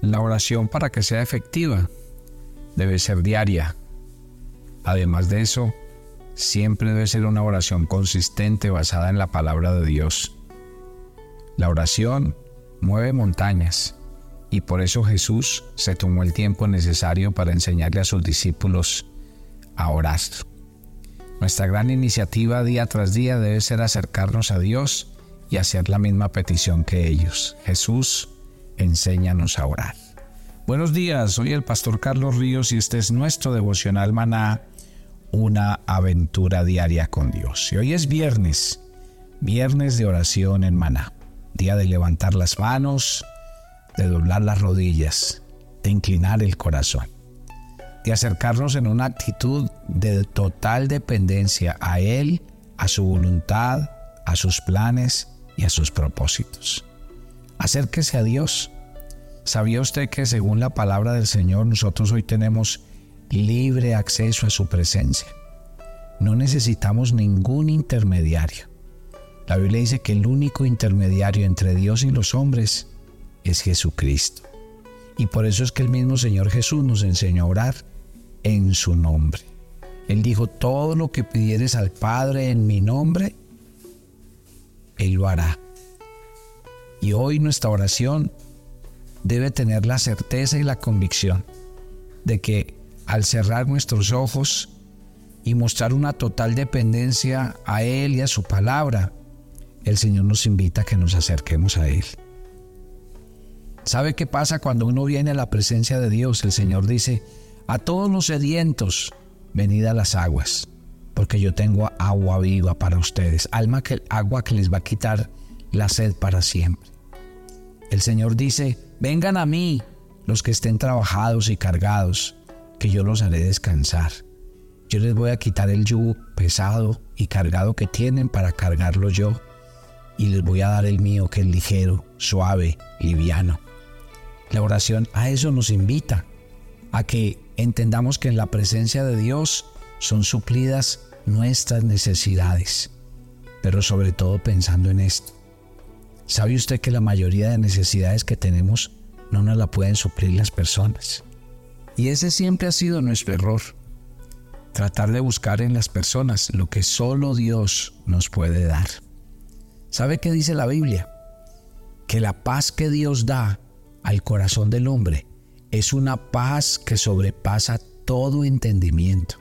La oración para que sea efectiva debe ser diaria. Además de eso, siempre debe ser una oración consistente basada en la palabra de Dios. La oración mueve montañas y por eso Jesús se tomó el tiempo necesario para enseñarle a sus discípulos a orar. Nuestra gran iniciativa día tras día debe ser acercarnos a Dios y hacer la misma petición que ellos. Jesús, enséñanos a orar. Buenos días, soy el pastor Carlos Ríos y este es nuestro devocional maná, una aventura diaria con Dios. Y hoy es viernes, viernes de oración en maná, día de levantar las manos, de doblar las rodillas, de inclinar el corazón, de acercarnos en una actitud de total dependencia a Él, a su voluntad, a sus planes y a sus propósitos. Acérquese a Dios. ¿Sabía usted que según la palabra del Señor nosotros hoy tenemos libre acceso a su presencia? No necesitamos ningún intermediario. La Biblia dice que el único intermediario entre Dios y los hombres es Jesucristo. Y por eso es que el mismo Señor Jesús nos enseñó a orar en su nombre. Él dijo, todo lo que pidieres al Padre en mi nombre, Él lo hará. Y hoy nuestra oración debe tener la certeza y la convicción de que al cerrar nuestros ojos y mostrar una total dependencia a Él y a su palabra, el Señor nos invita a que nos acerquemos a Él. ¿Sabe qué pasa cuando uno viene a la presencia de Dios? El Señor dice, a todos los sedientos, venid a las aguas, porque yo tengo agua viva para ustedes, alma que, agua que les va a quitar la sed para siempre. El Señor dice, vengan a mí los que estén trabajados y cargados, que yo los haré descansar. Yo les voy a quitar el yugo pesado y cargado que tienen para cargarlo yo, y les voy a dar el mío que es ligero, suave, liviano. La oración a eso nos invita, a que entendamos que en la presencia de Dios son suplidas nuestras necesidades, pero sobre todo pensando en esto. ¿Sabe usted que la mayoría de necesidades que tenemos no nos la pueden suplir las personas? Y ese siempre ha sido nuestro error. Tratar de buscar en las personas lo que solo Dios nos puede dar. ¿Sabe qué dice la Biblia? Que la paz que Dios da al corazón del hombre es una paz que sobrepasa todo entendimiento.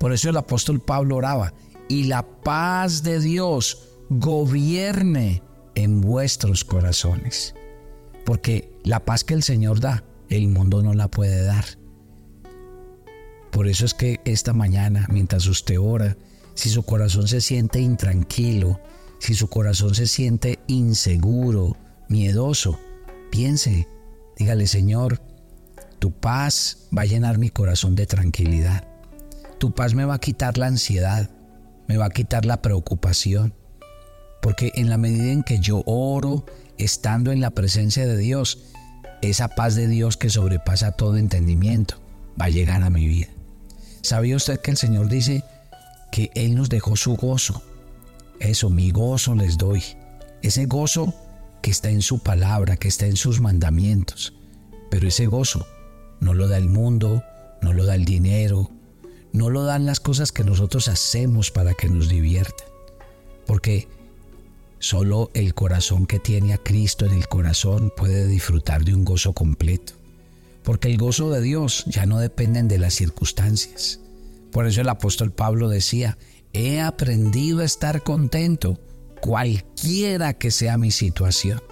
Por eso el apóstol Pablo oraba, y la paz de Dios gobierne en vuestros corazones. Porque la paz que el Señor da, el mundo no la puede dar. Por eso es que esta mañana, mientras usted ora, si su corazón se siente intranquilo, si su corazón se siente inseguro, miedoso, piense, dígale Señor, tu paz va a llenar mi corazón de tranquilidad. Tu paz me va a quitar la ansiedad, me va a quitar la preocupación. Porque en la medida en que yo oro, estando en la presencia de Dios, esa paz de Dios que sobrepasa todo entendimiento va a llegar a mi vida. ¿Sabía usted que el Señor dice que Él nos dejó su gozo? Eso, mi gozo les doy. Ese gozo que está en su palabra, que está en sus mandamientos. Pero ese gozo no lo da el mundo, no lo da el dinero, no lo dan las cosas que nosotros hacemos para que nos diviertan. Porque solo el corazón que tiene a Cristo en el corazón puede disfrutar de un gozo completo. Porque el gozo de Dios ya no depende de las circunstancias. Por eso el apóstol Pablo decía, he aprendido a estar contento cualquiera que sea mi situación.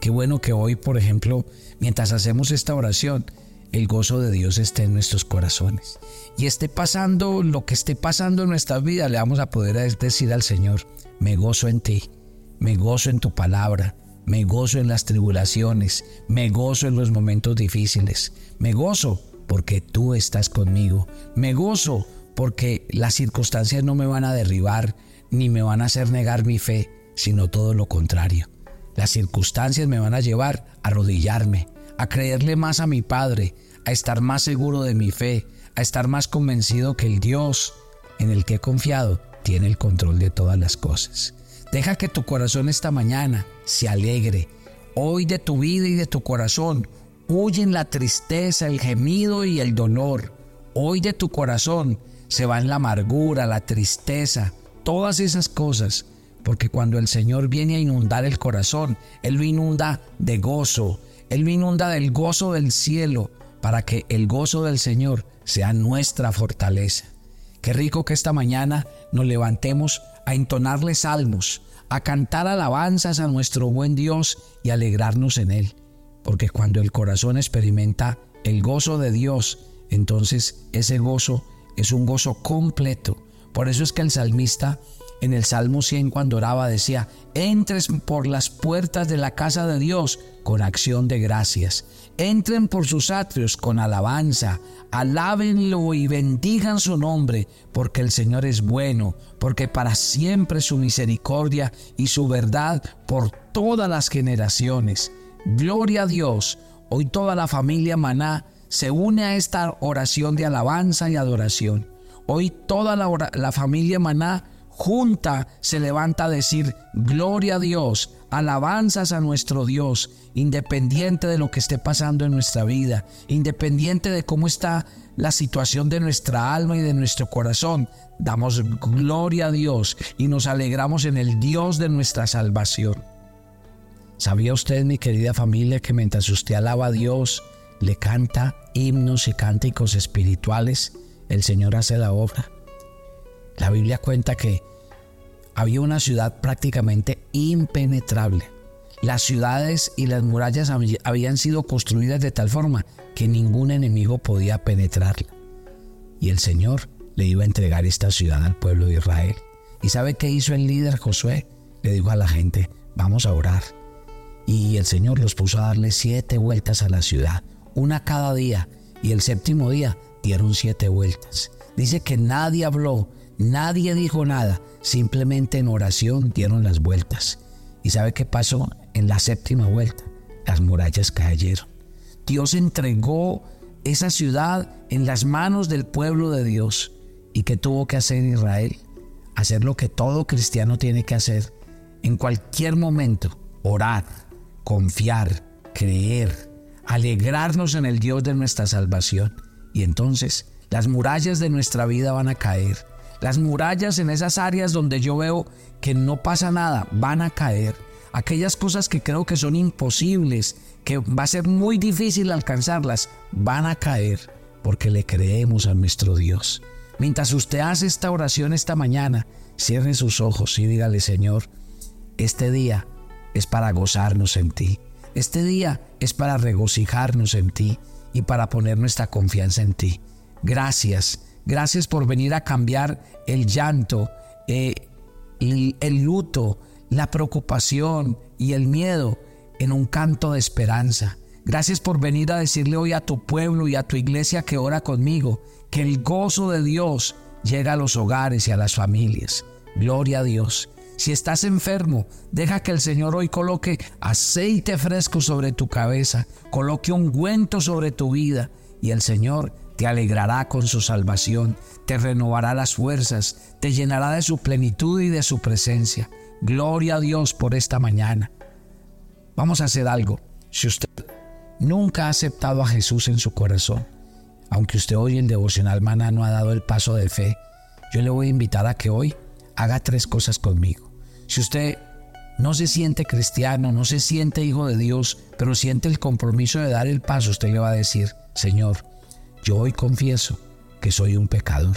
Qué bueno que hoy, por ejemplo, mientras hacemos esta oración, el gozo de Dios esté en nuestros corazones. Y esté pasando lo que esté pasando en nuestra vida, le vamos a poder decir al Señor, me gozo en ti, me gozo en tu palabra, me gozo en las tribulaciones, me gozo en los momentos difíciles, me gozo porque tú estás conmigo, me gozo porque las circunstancias no me van a derribar, ni me van a hacer negar mi fe, sino todo lo contrario. Las circunstancias me van a llevar a arrodillarme, a creerle más a mi Padre, a estar más seguro de mi fe, a estar más convencido que el Dios en el que he confiado tiene el control de todas las cosas. Deja que tu corazón esta mañana se alegre. Hoy de tu vida y de tu corazón, huyen la tristeza, el gemido y el dolor. Hoy de tu corazón se va en la amargura, la tristeza, todas esas cosas. Porque cuando el Señor viene a inundar el corazón, Él lo inunda de gozo, Él lo inunda del gozo del cielo, para que el gozo del Señor sea nuestra fortaleza. Qué rico que esta mañana nos levantemos a entonarle salmos, a cantar alabanzas a nuestro buen Dios y alegrarnos en Él. Porque cuando el corazón experimenta el gozo de Dios, entonces ese gozo es un gozo completo. Por eso es que el salmista en el Salmo 100 cuando oraba decía, entres por las puertas de la casa de Dios con acción de gracias. Entren por sus atrios con alabanza, alábenlo y bendigan su nombre, porque el Señor es bueno, porque para siempre su misericordia y su verdad por todas las generaciones. Gloria a Dios. Hoy toda la familia Maná se une a esta oración de alabanza y adoración. Hoy toda la, la familia Maná junta se levanta a decir, gloria a Dios, alabanzas a nuestro Dios, independiente de lo que esté pasando en nuestra vida, independiente de cómo está la situación de nuestra alma y de nuestro corazón, damos gloria a Dios y nos alegramos en el Dios de nuestra salvación. ¿Sabía usted, mi querida familia, que mientras usted alaba a Dios, le canta himnos y cánticos espirituales, el Señor hace la obra? La Biblia cuenta que había una ciudad prácticamente impenetrable. Las ciudades y las murallas habían sido construidas de tal forma que ningún enemigo podía penetrarla. Y el Señor le iba a entregar esta ciudad al pueblo de Israel. ¿Y sabe qué hizo el líder Josué? Le dijo a la gente, vamos a orar. Y el Señor los puso a darle siete vueltas a la ciudad, una cada día. Y el séptimo día dieron siete vueltas. Dice que nadie habló, Nadie dijo nada, simplemente en oración dieron las vueltas. ¿Y sabe qué pasó en la séptima vuelta? Las murallas cayeron. Dios entregó esa ciudad en las manos del pueblo de Dios. ¿Y qué tuvo que hacer Israel? Hacer lo que todo cristiano tiene que hacer en cualquier momento. Orar, confiar, creer, alegrarnos en el Dios de nuestra salvación. Y entonces las murallas de nuestra vida van a caer las murallas en esas áreas donde yo veo que no pasa nada van a caer. Aquellas cosas que creo que son imposibles, que va a ser muy difícil alcanzarlas, van a caer porque le creemos a nuestro Dios. Mientras usted hace esta oración esta mañana, cierre sus ojos y dígale, Señor, este día es para gozarnos en ti. Este día es para regocijarnos en ti y para poner nuestra confianza en ti. Gracias Gracias por venir a cambiar el llanto, eh, el luto, la preocupación y el miedo en un canto de esperanza. Gracias por venir a decirle hoy a tu pueblo y a tu iglesia que ora conmigo que el gozo de Dios llega a los hogares y a las familias. Gloria a Dios. Si estás enfermo, deja que el Señor hoy coloque aceite fresco sobre tu cabeza, coloque ungüento sobre tu vida y el Señor te alegrará con su salvación, te renovará las fuerzas, te llenará de su plenitud y de su presencia. Gloria a Dios por esta mañana. Vamos a hacer algo. Si usted nunca ha aceptado a Jesús en su corazón, aunque usted hoy el devocional maná no ha dado el paso de fe, yo le voy a invitar a que hoy haga tres cosas conmigo. Si usted no se siente cristiano, no se siente hijo de Dios, pero siente el compromiso de dar el paso, usted le va a decir, Señor, yo hoy confieso que soy un pecador,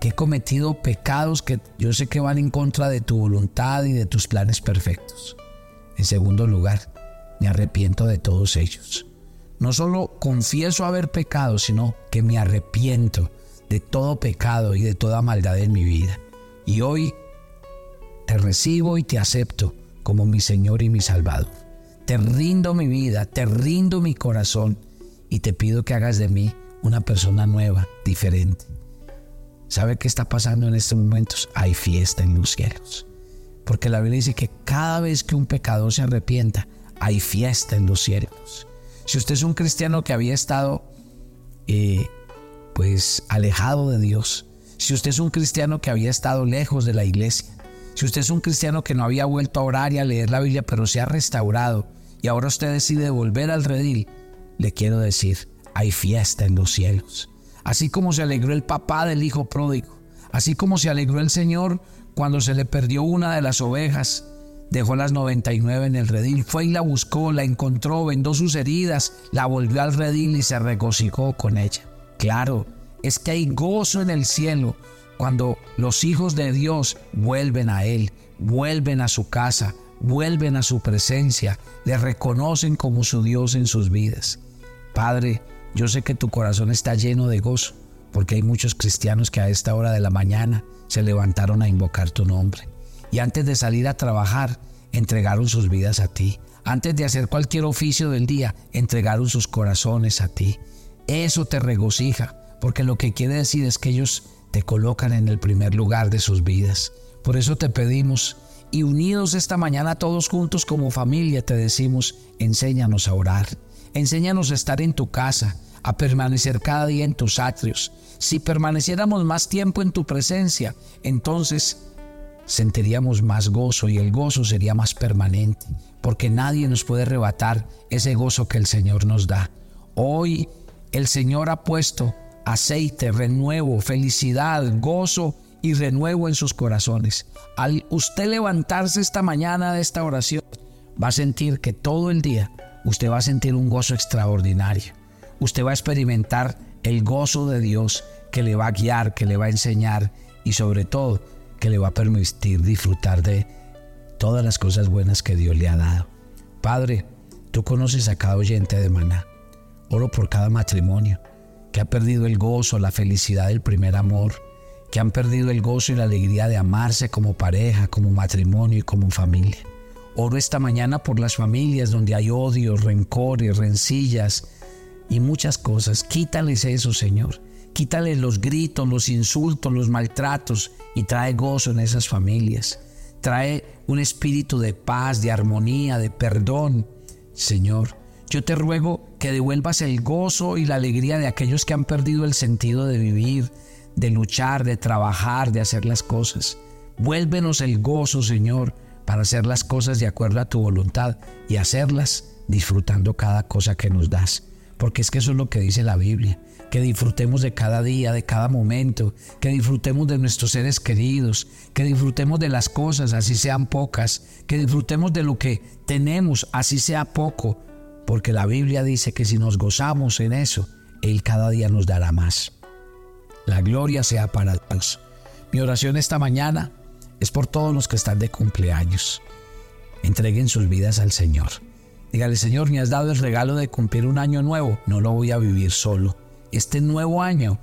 que he cometido pecados que yo sé que van en contra de tu voluntad y de tus planes perfectos. En segundo lugar, me arrepiento de todos ellos. No solo confieso haber pecado, sino que me arrepiento de todo pecado y de toda maldad en mi vida. Y hoy te recibo y te acepto como mi Señor y mi Salvador. Te rindo mi vida, te rindo mi corazón y te pido que hagas de mí una persona nueva, diferente. ¿Sabe qué está pasando en estos momentos? Hay fiesta en los cielos. Porque la Biblia dice que cada vez que un pecador se arrepienta, hay fiesta en los cielos. Si usted es un cristiano que había estado eh, pues alejado de Dios, si usted es un cristiano que había estado lejos de la iglesia, si usted es un cristiano que no había vuelto a orar y a leer la Biblia, pero se ha restaurado y ahora usted decide volver al redil, le quiero decir, hay fiesta en los cielos. Así como se alegró el papá del hijo pródigo, así como se alegró el Señor cuando se le perdió una de las ovejas, dejó las 99 en el redil, fue y la buscó, la encontró, vendó sus heridas, la volvió al redil y se regocijó con ella. Claro, es que hay gozo en el cielo cuando los hijos de Dios vuelven a Él, vuelven a su casa, vuelven a su presencia, le reconocen como su Dios en sus vidas. Padre, yo sé que tu corazón está lleno de gozo, porque hay muchos cristianos que a esta hora de la mañana se levantaron a invocar tu nombre. Y antes de salir a trabajar, entregaron sus vidas a ti. Antes de hacer cualquier oficio del día, entregaron sus corazones a ti. Eso te regocija, porque lo que quiere decir es que ellos te colocan en el primer lugar de sus vidas. Por eso te pedimos, y unidos esta mañana todos juntos como familia, te decimos, enséñanos a orar, enséñanos a estar en tu casa, a permanecer cada día en tus atrios. Si permaneciéramos más tiempo en tu presencia, entonces sentiríamos más gozo y el gozo sería más permanente, porque nadie nos puede arrebatar ese gozo que el Señor nos da. Hoy el Señor ha puesto aceite, renuevo, felicidad, gozo y renuevo en sus corazones. Al usted levantarse esta mañana de esta oración, va a sentir que todo el día usted va a sentir un gozo extraordinario. Usted va a experimentar el gozo de Dios que le va a guiar, que le va a enseñar y sobre todo que le va a permitir disfrutar de todas las cosas buenas que Dios le ha dado. Padre, tú conoces a cada oyente de maná. Oro por cada matrimonio que ha perdido el gozo, la felicidad del primer amor, que han perdido el gozo y la alegría de amarse como pareja, como matrimonio y como familia. Oro esta mañana por las familias donde hay odio, rencores, rencillas y muchas cosas. Quítales eso, Señor. Quítales los gritos, los insultos, los maltratos y trae gozo en esas familias. Trae un espíritu de paz, de armonía, de perdón. Señor, yo te ruego que devuelvas el gozo y la alegría de aquellos que han perdido el sentido de vivir, de luchar, de trabajar, de hacer las cosas. Vuélvenos el gozo, Señor, para hacer las cosas de acuerdo a tu voluntad y hacerlas disfrutando cada cosa que nos das. Porque es que eso es lo que dice la Biblia, que disfrutemos de cada día, de cada momento, que disfrutemos de nuestros seres queridos, que disfrutemos de las cosas, así sean pocas, que disfrutemos de lo que tenemos, así sea poco, porque la Biblia dice que si nos gozamos en eso, Él cada día nos dará más. La gloria sea para Dios. Mi oración esta mañana es por todos los que están de cumpleaños. Entreguen sus vidas al Señor. Dígale, Señor, me has dado el regalo de cumplir un año nuevo. No lo voy a vivir solo. Este nuevo año,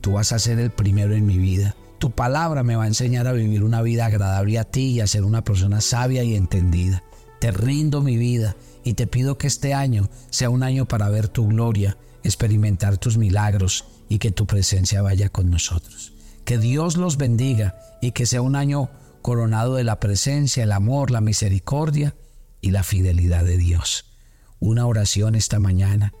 tú vas a ser el primero en mi vida. Tu palabra me va a enseñar a vivir una vida agradable a ti y a ser una persona sabia y entendida. Te rindo mi vida y te pido que este año sea un año para ver tu gloria, experimentar tus milagros y que tu presencia vaya con nosotros. Que Dios los bendiga y que sea un año coronado de la presencia, el amor, la misericordia y la fidelidad de Dios. Una oración esta mañana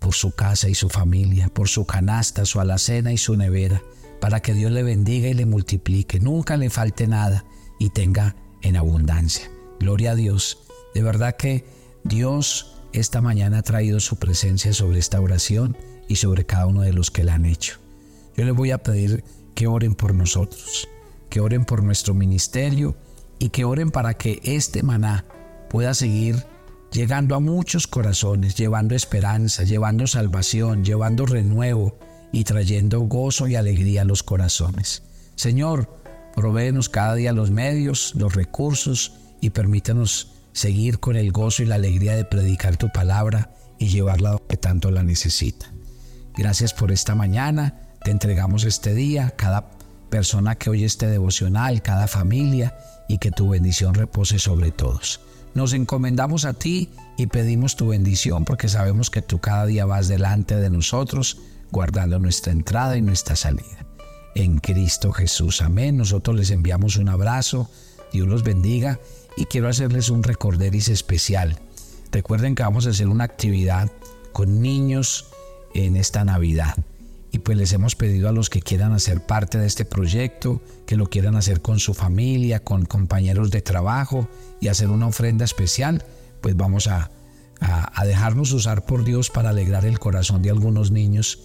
por su casa y su familia, por su canasta, su alacena y su nevera, para que Dios le bendiga y le multiplique, nunca le falte nada y tenga en abundancia. Gloria a Dios. De verdad que Dios esta mañana ha traído su presencia sobre esta oración y sobre cada uno de los que la han hecho. Yo les voy a pedir que oren por nosotros, que oren por nuestro ministerio y que oren para que este maná pueda seguir llegando a muchos corazones, llevando esperanza, llevando salvación, llevando renuevo y trayendo gozo y alegría a los corazones. Señor, provéenos cada día los medios, los recursos y permítanos seguir con el gozo y la alegría de predicar tu palabra y llevarla donde tanto la necesita. Gracias por esta mañana, te entregamos este día, cada persona que oye este devocional, cada familia, y que tu bendición repose sobre todos. Nos encomendamos a ti y pedimos tu bendición porque sabemos que tú cada día vas delante de nosotros, guardando nuestra entrada y nuestra salida. En Cristo Jesús, amén. Nosotros les enviamos un abrazo, Dios los bendiga y quiero hacerles un recorderis especial. Recuerden que vamos a hacer una actividad con niños en esta Navidad. Y pues les hemos pedido a los que quieran hacer parte de este proyecto, que lo quieran hacer con su familia, con compañeros de trabajo y hacer una ofrenda especial, pues vamos a, a, dejarnos usar por Dios para alegrar el corazón de algunos niños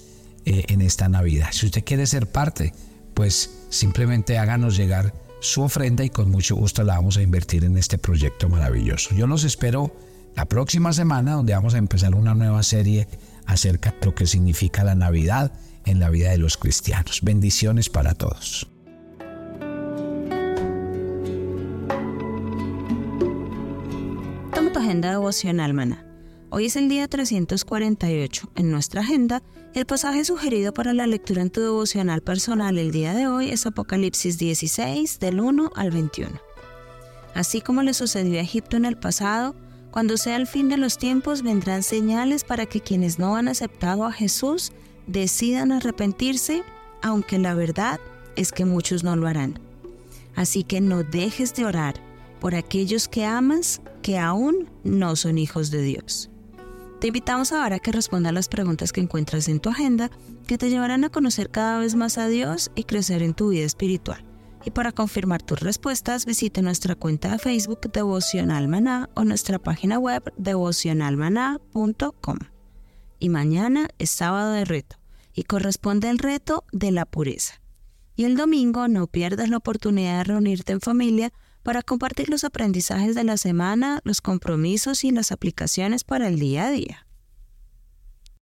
eh, en esta Navidad. Si usted quiere ser parte, pues simplemente háganos llegar su ofrenda y con mucho gusto la vamos a invertir en este proyecto maravilloso. Yo los espero la próxima semana donde vamos a empezar una nueva serie acerca de lo que significa la Navidad en la vida de los cristianos. Bendiciones para todos. Toma tu agenda devocional, maná. Hoy es el día 348. En nuestra agenda, el pasaje sugerido para la lectura en tu devocional personal el día de hoy es Apocalipsis 16, del 1 al 21. Así como le sucedió a Egipto en el pasado, cuando sea el fin de los tiempos vendrán señales para que quienes no han aceptado a Jesús decidan arrepentirse, aunque la verdad es que muchos no lo harán. Así que no dejes de orar por aquellos que amas que aún no son hijos de Dios. Te invitamos ahora a que respondas las preguntas que encuentras en tu agenda que te llevarán a conocer cada vez más a Dios y crecer en tu vida espiritual. Y para confirmar tus respuestas, visite nuestra cuenta de Facebook Devocional Maná o nuestra página web devocionalmaná.com. Y mañana es sábado de reto y corresponde el reto de la pureza. Y el domingo no pierdas la oportunidad de reunirte en familia para compartir los aprendizajes de la semana, los compromisos y las aplicaciones para el día a día.